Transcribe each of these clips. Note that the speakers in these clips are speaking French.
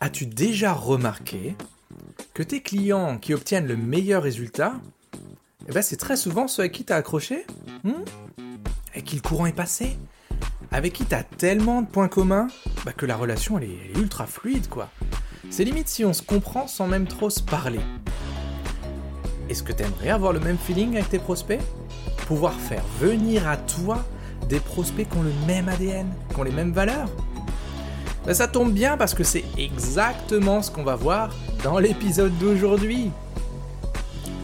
As-tu déjà remarqué que tes clients qui obtiennent le meilleur résultat, eh ben c'est très souvent ceux avec qui tu as accroché hmm? Avec qui le courant est passé Avec qui tu as tellement de points communs bah, que la relation elle est, ultra fluide quoi. C'est limite si on se comprend sans même trop se parler. Est-ce que tu aimerais avoir le même feeling avec tes prospects? Pouvoir faire venir à toi des prospects qui ont le même ADN, qui ont les mêmes valeurs? Ça tombe bien parce que c'est exactement ce qu'on va voir dans l'épisode d'aujourd'hui.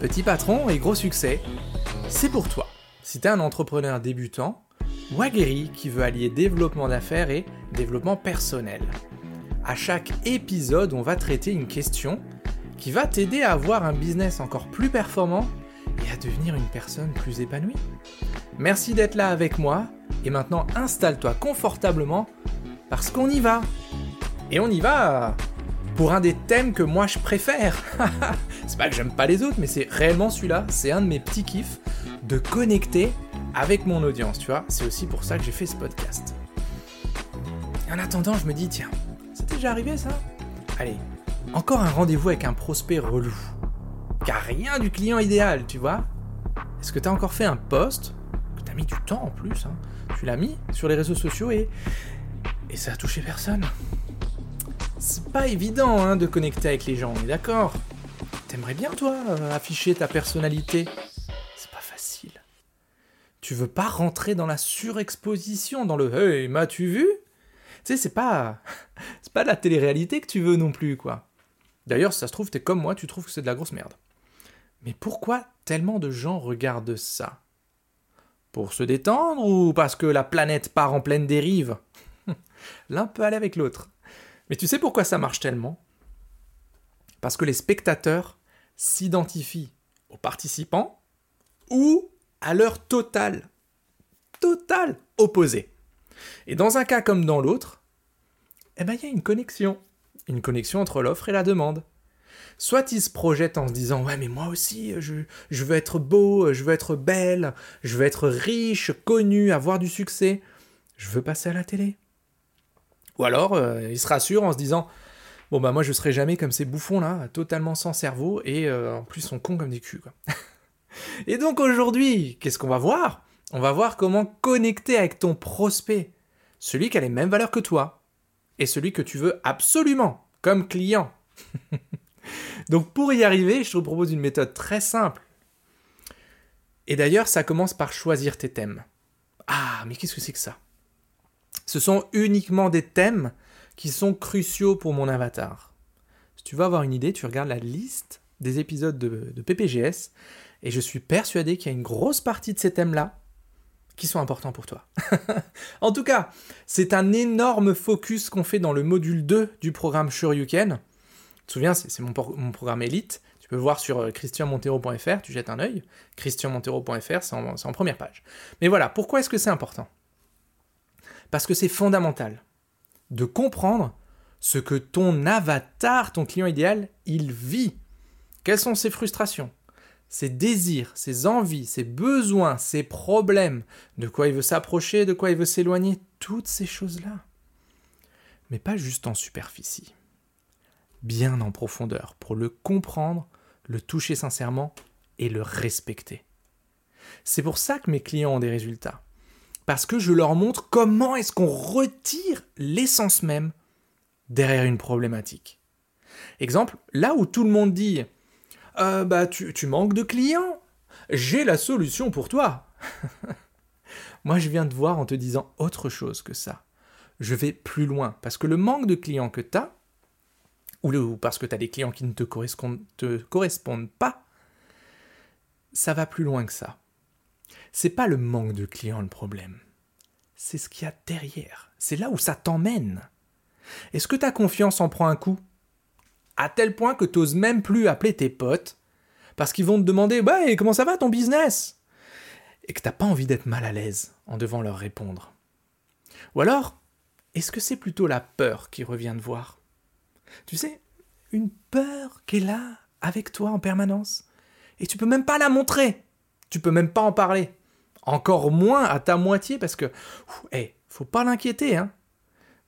Petit patron et gros succès, c'est pour toi. Si tu es un entrepreneur débutant ou aguerri qui veut allier développement d'affaires et développement personnel. À chaque épisode, on va traiter une question qui va t'aider à avoir un business encore plus performant et à devenir une personne plus épanouie. Merci d'être là avec moi et maintenant installe-toi confortablement parce qu'on y va. Et on y va pour un des thèmes que moi je préfère. c'est pas que j'aime pas les autres, mais c'est réellement celui-là, c'est un de mes petits kiffs de connecter avec mon audience, tu vois. C'est aussi pour ça que j'ai fait ce podcast. en attendant, je me dis, tiens, c'est déjà arrivé ça? Allez, encore un rendez-vous avec un prospect relou. Car rien du client idéal, tu vois. Est-ce que t'as encore fait un post? Que t'as mis du temps en plus hein, Tu l'as mis sur les réseaux sociaux et et ça a touché personne. C'est pas évident hein, de connecter avec les gens, on est d'accord T'aimerais bien toi afficher ta personnalité? C'est pas facile. Tu veux pas rentrer dans la surexposition, dans le Hey, m'as-tu vu? Tu sais, c'est pas. c'est pas de la télé-réalité que tu veux non plus, quoi. D'ailleurs, si ça se trouve, t'es comme moi, tu trouves que c'est de la grosse merde. Mais pourquoi tellement de gens regardent ça? Pour se détendre ou parce que la planète part en pleine dérive? L'un peut aller avec l'autre. Mais tu sais pourquoi ça marche tellement? Parce que les spectateurs s'identifient aux participants ou à leur total, total opposé. Et dans un cas comme dans l'autre, eh ben il y a une connexion. Une connexion entre l'offre et la demande. Soit ils se projettent en se disant Ouais, mais moi aussi, je, je veux être beau, je veux être belle, je veux être riche, connu, avoir du succès, je veux passer à la télé. Ou alors, euh, ils se rassurent en se disant Bon, bah, moi, je serai jamais comme ces bouffons là, totalement sans cerveau, et euh, en plus, sont cons comme des culs, et donc, aujourd'hui, qu'est-ce qu'on va voir? On va voir comment connecter avec ton prospect, celui qui a les mêmes valeurs que toi, et celui que tu veux absolument, comme client. donc, pour y arriver, je te propose une méthode très simple. Et d'ailleurs, ça commence par choisir tes thèmes. Ah, mais qu'est-ce que c'est que ça? Ce sont uniquement des thèmes qui sont cruciaux pour mon avatar. Si tu veux avoir une idée, tu regardes la liste des épisodes de, PPGS et je suis persuadé qu'il y a une grosse partie de ces thèmes-là qui sont importants pour toi. en tout cas, c'est un énorme focus qu'on fait dans le module 2 du programme Shoryuken. Tu te souviens, c'est mon, programme élite. Tu peux voir sur euh, christianmontero.fr, tu jettes un œil. christianmontero.fr, c'est en première page. Mais voilà, pourquoi est-ce que c'est important? Parce que c'est fondamental de comprendre ce que ton avatar, ton client idéal, il vit. Quelles sont ses frustrations, ses désirs, ses envies, ses besoins, ses problèmes, de quoi il veut s'approcher, de quoi il veut s'éloigner, toutes ces choses-là. Mais pas juste en superficie, bien en profondeur, pour le comprendre, le toucher sincèrement et le respecter. C'est pour ça que mes clients ont des résultats parce que je leur montre comment est-ce qu'on retire l'essence même derrière une problématique. Exemple, là où tout le monde dit euh, bah tu, manques de clients, j'ai la solution pour toi. Moi je viens te voir en te disant autre chose que ça. Je vais plus loin parce que le manque de clients que tu as, ou parce que tu as des clients qui ne te correspondent pas, ça va plus loin que ça. C'est pas le manque de clients le problème. C'est ce qu'il y a derrière. C'est là où ça t'emmène. Est-ce que ta confiance en prend un coup? À tel point que tu n'oses même plus appeler tes potes parce qu'ils vont te demander Bah, comment ça va ton business? Et que t'as pas envie d'être mal à l'aise en devant leur répondre. Ou alors, est-ce que c'est plutôt la peur qui revient te voir? Tu sais, une peur qui est là, avec toi en permanence. Et tu peux même pas la montrer. Tu peux même pas en parler. Encore moins à ta moitié parce que, hé, faut pas l'inquiéter, hein.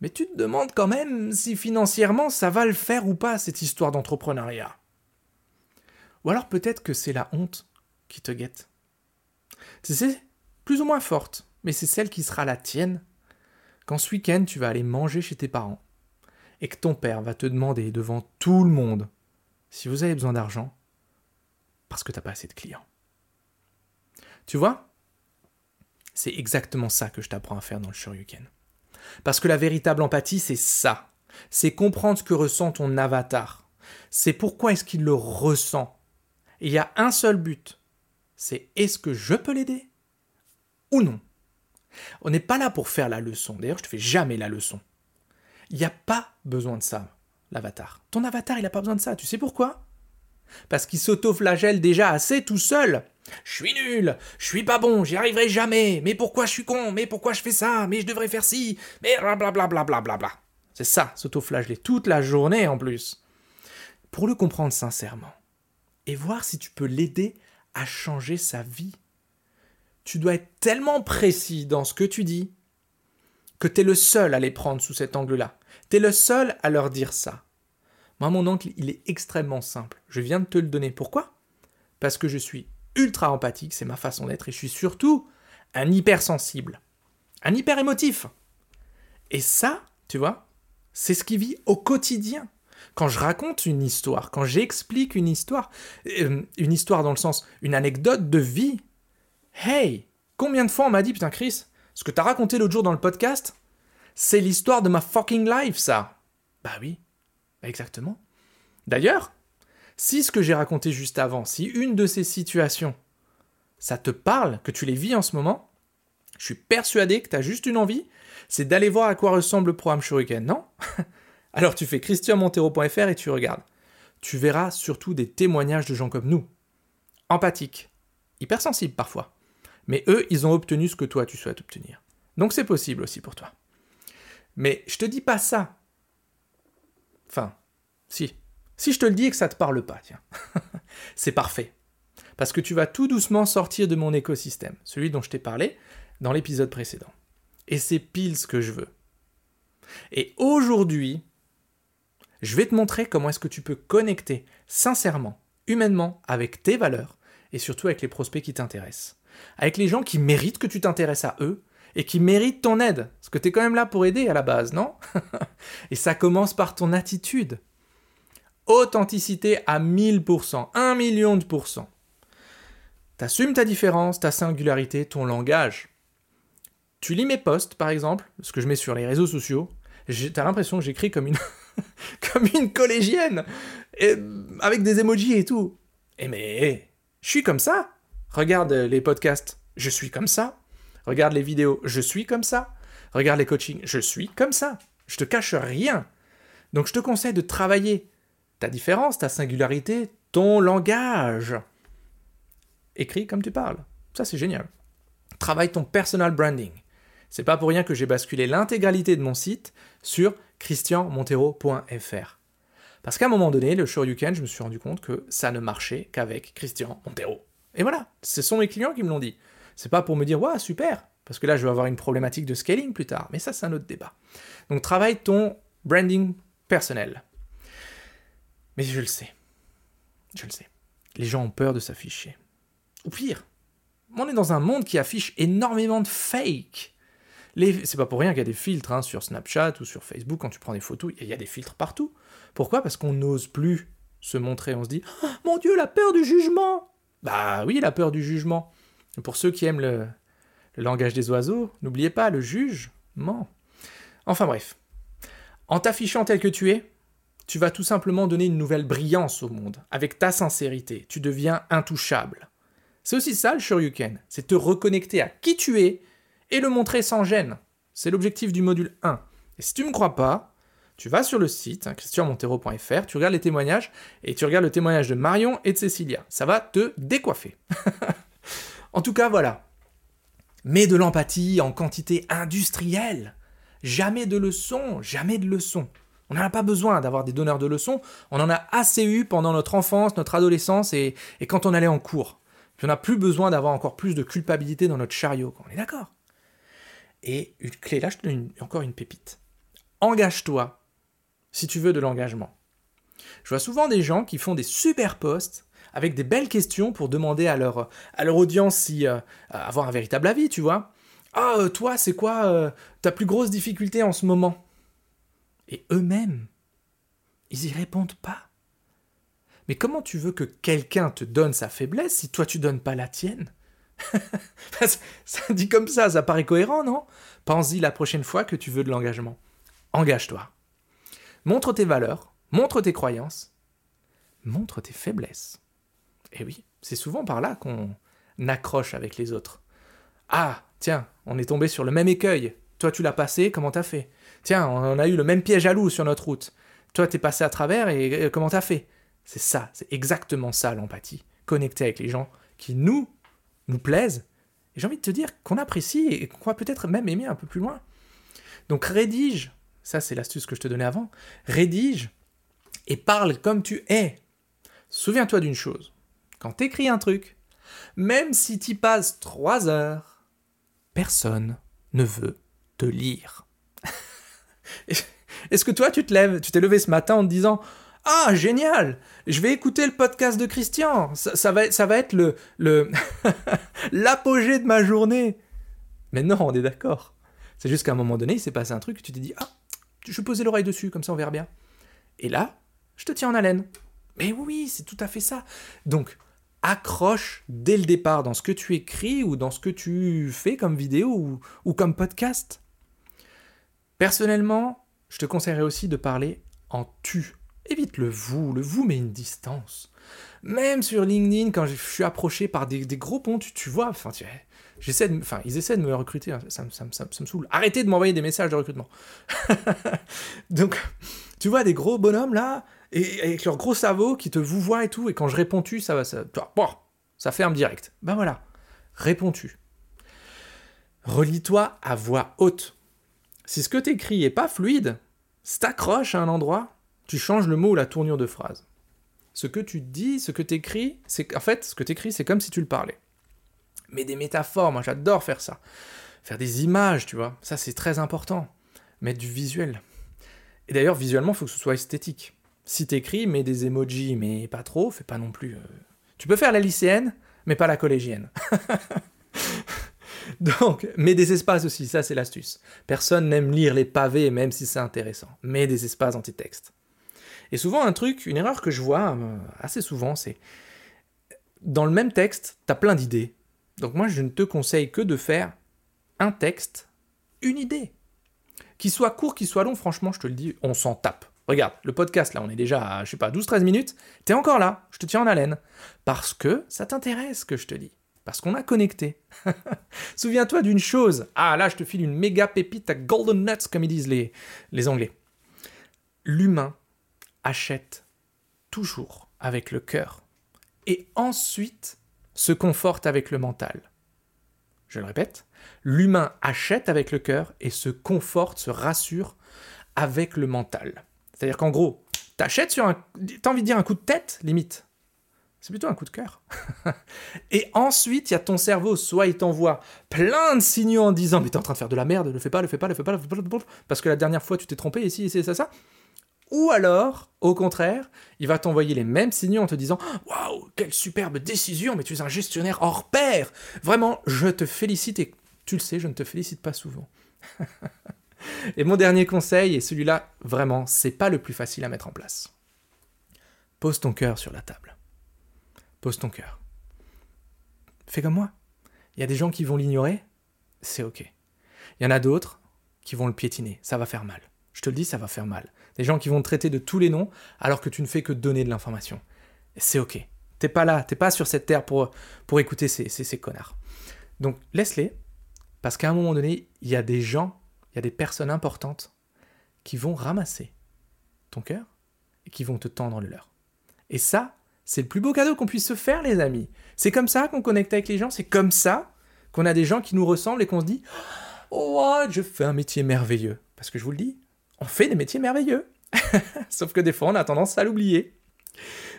Mais tu te demandes quand même si financièrement ça va le faire ou pas, cette histoire d'entrepreneuriat. Ou alors peut-être que c'est la honte qui te guette. C'est plus ou moins forte, mais c'est celle qui sera la tienne quand ce week-end tu vas aller manger chez tes parents et que ton père va te demander devant tout le monde si vous avez besoin d'argent parce que tu n'as pas assez de clients. Tu vois? C'est exactement ça que je t'apprends à faire dans le Shoryuken. Parce que la véritable empathie, c'est ça. C'est comprendre ce que ressent ton avatar. C'est pourquoi est-ce qu'il le ressent. il y a un seul but. C'est est-ce que je peux l'aider? Ou non On n'est pas là pour faire la leçon. D'ailleurs, je te fais jamais la leçon. Il n'y a pas besoin de ça, l'avatar. Ton avatar, il n'a pas besoin de ça. Tu sais pourquoi? Parce qu'il s'auto-flagelle déjà assez tout seul. Je suis nul, je suis pas bon, j'y arriverai jamais, mais pourquoi je suis con, mais pourquoi je fais ça, mais je devrais faire ci, mais blablabla. Bla bla bla bla C'est ça, s'auto-flageller toute la journée en plus. Pour le comprendre sincèrement, et voir si tu peux l'aider à changer sa vie. Tu dois être tellement précis dans ce que tu dis que tu es le seul à les prendre sous cet angle-là. Tu es le seul à leur dire ça. Moi, mon oncle, il est extrêmement simple. Je viens de te le donner. Pourquoi? Parce que je suis ultra empathique, c'est ma façon d'être, et je suis surtout un hypersensible, un hyper émotif. Et ça, tu vois, c'est ce qui vit au quotidien. Quand je raconte une histoire, quand j'explique une histoire, euh, une histoire dans le sens, une anecdote de vie, hey, combien de fois on m'a dit, putain Chris, ce que t'as raconté l'autre jour dans le podcast, c'est l'histoire de ma fucking life, ça. Bah oui, bah exactement. D'ailleurs, si ce que j'ai raconté juste avant, si une de ces situations, ça te parle, que tu les vis en ce moment, je suis persuadé que tu as juste une envie, c'est d'aller voir à quoi ressemble le programme Shuriken, non? Alors tu fais christianmontero.fr et tu regardes. Tu verras surtout des témoignages de gens comme nous. Empathiques, hypersensibles parfois. Mais eux, ils ont obtenu ce que toi tu souhaites obtenir. Donc c'est possible aussi pour toi. Mais je te dis pas ça. Enfin, si. Si je te le dis et que ça te parle pas, tiens. c'est parfait. Parce que tu vas tout doucement sortir de mon écosystème, celui dont je t'ai parlé dans l'épisode précédent. Et c'est pile ce que je veux. Et aujourd'hui, je vais te montrer comment est-ce que tu peux connecter sincèrement, humainement, avec tes valeurs et surtout avec les prospects qui t'intéressent. Avec les gens qui méritent que tu t'intéresses à eux et qui méritent ton aide. Parce que tu es quand même là pour aider à la base, non? Et ça commence par ton attitude. Authenticité à 1000%, 1 million de pourcents. T'assumes ta différence, ta singularité, ton langage. Tu lis mes posts, par exemple, ce que je mets sur les réseaux sociaux, t'as l'impression que j'écris comme une, comme une collégienne, et, avec des emojis et tout. Et mais, je suis comme ça. Regarde les podcasts, je suis comme ça. Regarde les vidéos, je suis comme ça. Regarde les coachings, je suis comme ça. Je te cache rien. Donc je te conseille de travailler ta différence, ta singularité, ton langage. Écris comme tu parles. Ça c'est génial. Travaille ton personal branding. C'est pas pour rien que j'ai basculé l'intégralité de mon site sur christianmontero.fr. Parce qu'à un moment donné, le Shoryuken, je me suis rendu compte que ça ne marchait qu'avec Christian Montero. Et voilà, ce sont mes clients qui me l'ont dit. C'est pas pour me dire, waouh, super, parce que là, je vais avoir une problématique de scaling plus tard. Mais ça, c'est un autre débat. Donc, travaille ton branding personnel. Mais je le sais. Je le sais. Les gens ont peur de s'afficher. Ou pire, on est dans un monde qui affiche énormément de fake. C'est pas pour rien qu'il y a des filtres hein, sur Snapchat ou sur Facebook quand tu prends des photos, il y a des filtres partout. Pourquoi? Parce qu'on n'ose plus se montrer, on se dit oh, Mon Dieu, la peur du jugement Bah oui, la peur du jugement. Pour ceux qui aiment le, le langage des oiseaux, n'oubliez pas, le jugement. Enfin bref. En t'affichant tel que tu es, tu vas tout simplement donner une nouvelle brillance au monde. Avec ta sincérité, tu deviens intouchable. C'est aussi ça le Shoryuken, c'est te reconnecter à qui tu es et le montrer sans gêne. C'est l'objectif du module 1. Et si tu ne me crois pas, tu vas sur le site hein, christianmontero.fr, tu regardes les témoignages et tu regardes le témoignage de Marion et de Cécilia. Ça va te décoiffer. en tout cas, voilà. Mets de l'empathie en quantité industrielle. Jamais de leçons, jamais de leçons. On n'en pas besoin d'avoir des donneurs de leçons, on en a assez eu pendant notre enfance, notre adolescence et, quand on allait en cours. On n'a plus besoin d'avoir encore plus de culpabilité dans notre chariot, on est d'accord et une clé, là je te donne encore une pépite. engage-toi si tu veux de l'engagement. Je vois souvent des gens qui font des super posts avec des belles questions pour demander à leur, à leur audience si euh, avoir un véritable avis, tu vois. Ah, euh, toi, c'est quoi euh, ta plus grosse difficulté en ce moment? Et eux-mêmes, ils y répondent pas. Mais comment tu veux que quelqu'un te donne sa faiblesse si toi tu donnes pas la tienne? Ça dit comme ça, ça paraît cohérent, non? Pense-y la prochaine fois que tu veux de l'engagement. Engage-toi. Montre tes valeurs, montre tes croyances, montre tes faiblesses. Et oui, c'est souvent par là qu'on accroche avec les autres. Ah, tiens, on est tombé sur le même écueil. Toi, tu l'as passé, comment t'as fait? Tiens, on a eu le même piège à loup sur notre route. Toi, t'es passé à travers et comment t'as fait? C'est ça, c'est exactement ça l'empathie. Connecter avec les gens qui nous, nous plaisent. Et j'ai envie de te dire qu'on apprécie et qu'on va peut-être même aimer un peu plus loin. Donc rédige, ça c'est l'astuce que je te donnais avant, rédige et parle comme tu es. Souviens-toi d'une chose, quand t'écris un truc, même si t'y passes trois heures, personne ne veut te lire. Est-ce que toi, tu te lèves, tu t'es levé ce matin en te disant Ah, génial Je vais écouter le podcast de Christian. Ça, va, ça va être le, l'apogée de ma journée. Mais non, on est d'accord. C'est juste qu'à un moment donné, il s'est passé un truc, tu t'es dit Ah, je vais poser l'oreille dessus, comme ça on verra bien. Et là, je te tiens en haleine. Mais oui, c'est tout à fait ça. Donc, accroche dès le départ dans ce que tu écris ou dans ce que tu fais comme vidéo ou, comme podcast. Personnellement, je te conseillerais aussi de parler en tu. Évite le vous, le vous met une distance. Même sur LinkedIn, quand je suis approché par des, gros ponts, tu, vois, enfin, ils essaient de me recruter, hein, ça, me saoule. Arrêtez de m'envoyer des messages de recrutement. Donc, tu vois des gros bonhommes là, et avec leur gros cerveau qui te vous voit et tout, et quand je réponds tu, ça va, ça, ça ferme direct. Ben voilà, réponds-tu. Relis-toi à voix haute. Si ce que t'écris est pas fluide, si t'accroches à un endroit, tu changes le mot ou la tournure de phrase. Ce que tu dis, ce que t'écris, c'est en fait, ce que t'écris, c'est comme si tu le parlais. Mais des métaphores, moi j'adore faire ça. Faire des images, tu vois, ça c'est très important. Mettre du visuel. Et d'ailleurs, visuellement, il faut que ce soit esthétique. Si t'écris, mets des emojis, mais pas trop, fais pas non plus. Euh, tu peux faire la lycéenne, mais pas la collégienne. Donc, mets des espaces aussi, ça c'est l'astuce. Personne n'aime lire les pavés, même si c'est intéressant. Mets des espaces anti-texte. Et souvent, un truc, une erreur que je vois euh, assez souvent, c'est dans le même texte, t'as plein d'idées. Donc moi, je ne te conseille que de faire un texte, une idée. Qu'il soit court, qu'il soit long, franchement, je te le dis, on s'en tape. Regarde, le podcast, là, on est déjà à, je sais pas, 12-13 minutes. T'es encore là, je te tiens en haleine. Parce que ça t'intéresse ce que je te dis. Parce qu'on a connecté. Souviens-toi d'une chose. Ah, là, je te file une méga pépite à golden nuts, comme ils disent les, les Anglais. L'humain achète toujours avec le cœur. Et ensuite se conforte avec le mental. Je le répète, l'humain achète avec le cœur et se conforte, se rassure avec le mental. C'est-à-dire qu'en gros, t'achètes sur un. T'as envie de dire un coup de tête, limite. C'est plutôt un coup de cœur. et ensuite, il y a ton cerveau, soit il t'envoie plein de signaux en disant Mais t'es en train de faire de la merde, ne fais pas, ne fais pas, ne fais pas, ne fais pas, parce que la dernière fois tu t'es trompé, ici, ici, ça, ça. Ou alors, au contraire, il va t'envoyer les mêmes signaux en te disant Waouh, quelle superbe décision, mais tu es un gestionnaire hors pair Vraiment, je te félicite et tu le sais, je ne te félicite pas souvent. Et mon dernier conseil, et celui-là, vraiment, c'est pas le plus facile à mettre en place. Pose ton cœur sur la table. Pose ton cœur. Fais comme moi. Il y a des gens qui vont l'ignorer, c'est ok. Il y en a d'autres qui vont le piétiner, ça va faire mal. Je te le dis, ça va faire mal. Des gens qui vont te traiter de tous les noms alors que tu ne fais que donner de l'information. C'est ok. T'es pas là, t'es pas sur cette terre pour, pour écouter ces, ces, ces connards. Donc laisse-les, parce qu'à un moment donné, il y a des gens il y a des personnes importantes qui vont ramasser ton cœur et qui vont te tendre le leur. Et ça, c'est le plus beau cadeau qu'on puisse se faire, les amis. C'est comme ça qu'on connecte avec les gens, c'est comme ça qu'on a des gens qui nous ressemblent et qu'on se dit Oh, je fais un métier merveilleux. Parce que je vous le dis, on fait des métiers merveilleux. Sauf que des fois, on a tendance à l'oublier.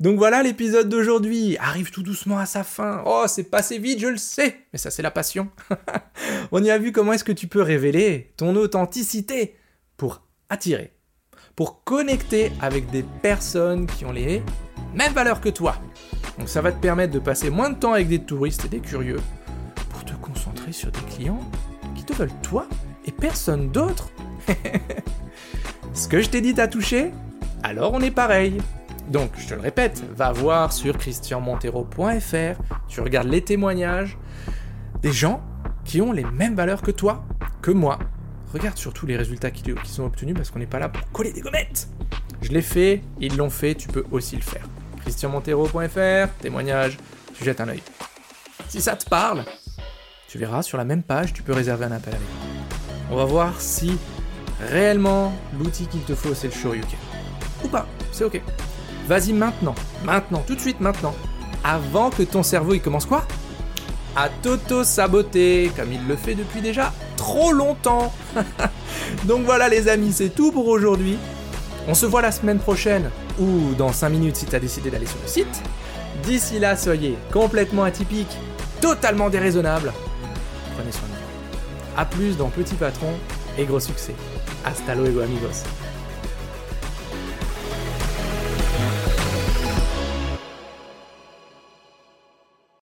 Donc voilà, l'épisode d'aujourd'hui arrive tout doucement à sa fin. Oh, c'est passé vite, je le sais, mais ça c'est la passion. On y a vu comment est-ce que tu peux révéler ton authenticité pour attirer, pour connecter avec des personnes qui ont les mêmes valeurs que toi. Donc ça va te permettre de passer moins de temps avec des touristes et des curieux pour te concentrer sur des clients qui te veulent toi et personne d'autre. Ce que je t'ai dit t'a touché Alors on est pareil. Donc, je te le répète, va voir sur christianmontero.fr, tu regardes les témoignages des gens qui ont les mêmes valeurs que toi, que moi. Regarde surtout les résultats qui, sont obtenus parce qu'on n'est pas là pour coller des gommettes. Je l'ai fait, ils l'ont fait, tu peux aussi le faire. christianmontero.fr, témoignage, tu jettes un œil. Si ça te parle, tu verras sur la même page, tu peux réserver un appel avec moi. On va voir si réellement l'outil qu'il te faut c'est le Shoryuken. Ou pas, c'est ok. Vas-y maintenant, maintenant, tout de suite maintenant, avant que ton cerveau il commence quoi? À t'auto-saboter, comme il le fait depuis déjà trop longtemps. Donc voilà les amis, c'est tout pour aujourd'hui. On se voit la semaine prochaine, ou dans 5 minutes si t'as décidé d'aller sur le site. D'ici là, soyez complètement atypique, totalement déraisonnable. Prenez soin de vous. A plus dans Petit Patron et gros succès. Hasta luego amigos.